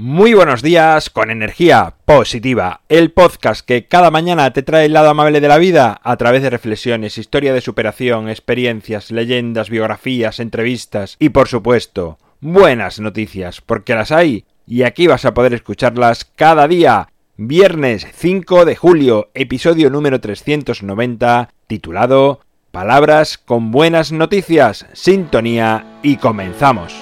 Muy buenos días con energía positiva, el podcast que cada mañana te trae el lado amable de la vida a través de reflexiones, historia de superación, experiencias, leyendas, biografías, entrevistas y por supuesto, buenas noticias, porque las hay y aquí vas a poder escucharlas cada día. Viernes 5 de julio, episodio número 390, titulado Palabras con buenas noticias, sintonía y comenzamos.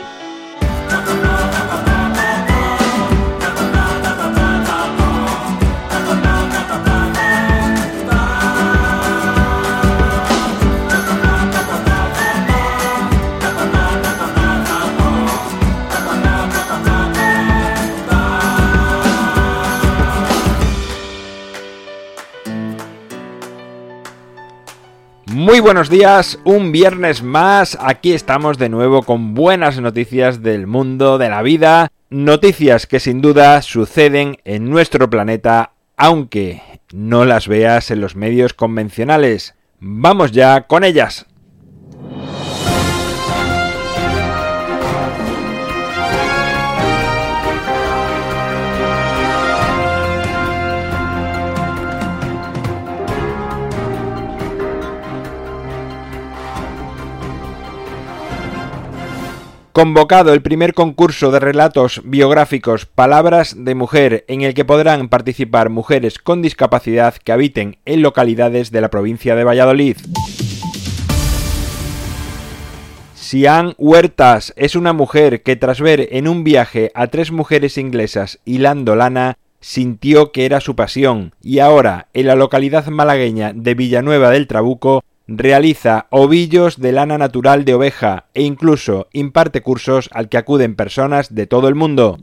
Muy buenos días, un viernes más, aquí estamos de nuevo con buenas noticias del mundo, de la vida, noticias que sin duda suceden en nuestro planeta, aunque no las veas en los medios convencionales. Vamos ya con ellas. Convocado el primer concurso de relatos biográficos Palabras de Mujer en el que podrán participar mujeres con discapacidad que habiten en localidades de la provincia de Valladolid. Sian Huertas es una mujer que tras ver en un viaje a tres mujeres inglesas hilando lana, sintió que era su pasión y ahora en la localidad malagueña de Villanueva del Trabuco realiza ovillos de lana natural de oveja e incluso imparte cursos al que acuden personas de todo el mundo.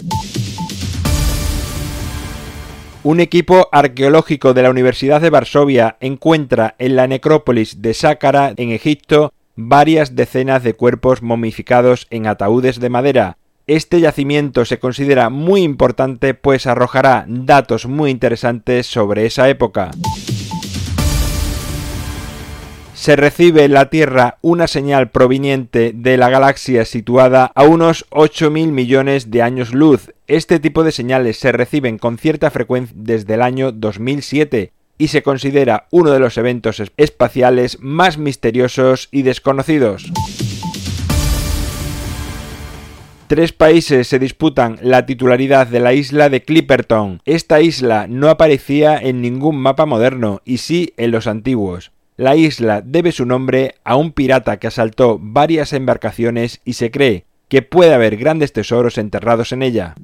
Un equipo arqueológico de la Universidad de Varsovia encuentra en la necrópolis de Sácara, en Egipto, varias decenas de cuerpos momificados en ataúdes de madera. Este yacimiento se considera muy importante pues arrojará datos muy interesantes sobre esa época se recibe en la Tierra una señal proveniente de la galaxia situada a unos 8.000 millones de años luz. Este tipo de señales se reciben con cierta frecuencia desde el año 2007 y se considera uno de los eventos espaciales más misteriosos y desconocidos. Tres países se disputan la titularidad de la isla de Clipperton. Esta isla no aparecía en ningún mapa moderno y sí en los antiguos. La isla debe su nombre a un pirata que asaltó varias embarcaciones y se cree que puede haber grandes tesoros enterrados en ella.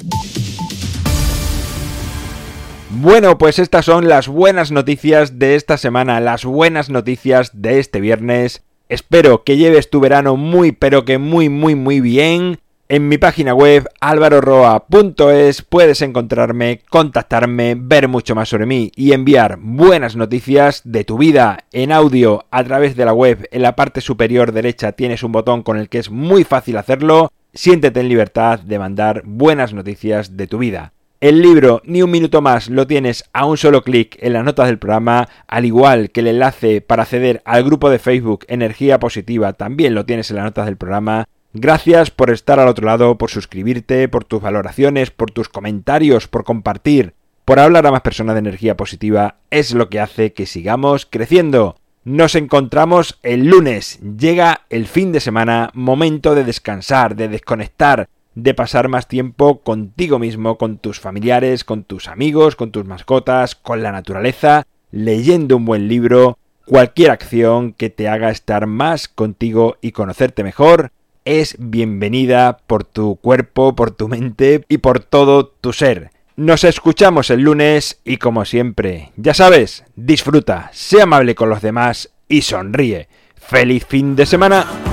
Bueno, pues estas son las buenas noticias de esta semana, las buenas noticias de este viernes. Espero que lleves tu verano muy pero que muy muy muy bien en mi página web alvaroroa.es puedes encontrarme, contactarme, ver mucho más sobre mí y enviar buenas noticias de tu vida en audio a través de la web. En la parte superior derecha tienes un botón con el que es muy fácil hacerlo. Siéntete en libertad de mandar buenas noticias de tu vida. El libro Ni un minuto más lo tienes a un solo clic en las notas del programa, al igual que el enlace para acceder al grupo de Facebook Energía Positiva también lo tienes en las notas del programa. Gracias por estar al otro lado, por suscribirte, por tus valoraciones, por tus comentarios, por compartir, por hablar a más personas de energía positiva. Es lo que hace que sigamos creciendo. Nos encontramos el lunes. Llega el fin de semana, momento de descansar, de desconectar, de pasar más tiempo contigo mismo, con tus familiares, con tus amigos, con tus mascotas, con la naturaleza, leyendo un buen libro, cualquier acción que te haga estar más contigo y conocerte mejor es bienvenida por tu cuerpo, por tu mente y por todo tu ser. Nos escuchamos el lunes y como siempre, ya sabes, disfruta, sé amable con los demás y sonríe. ¡Feliz fin de semana!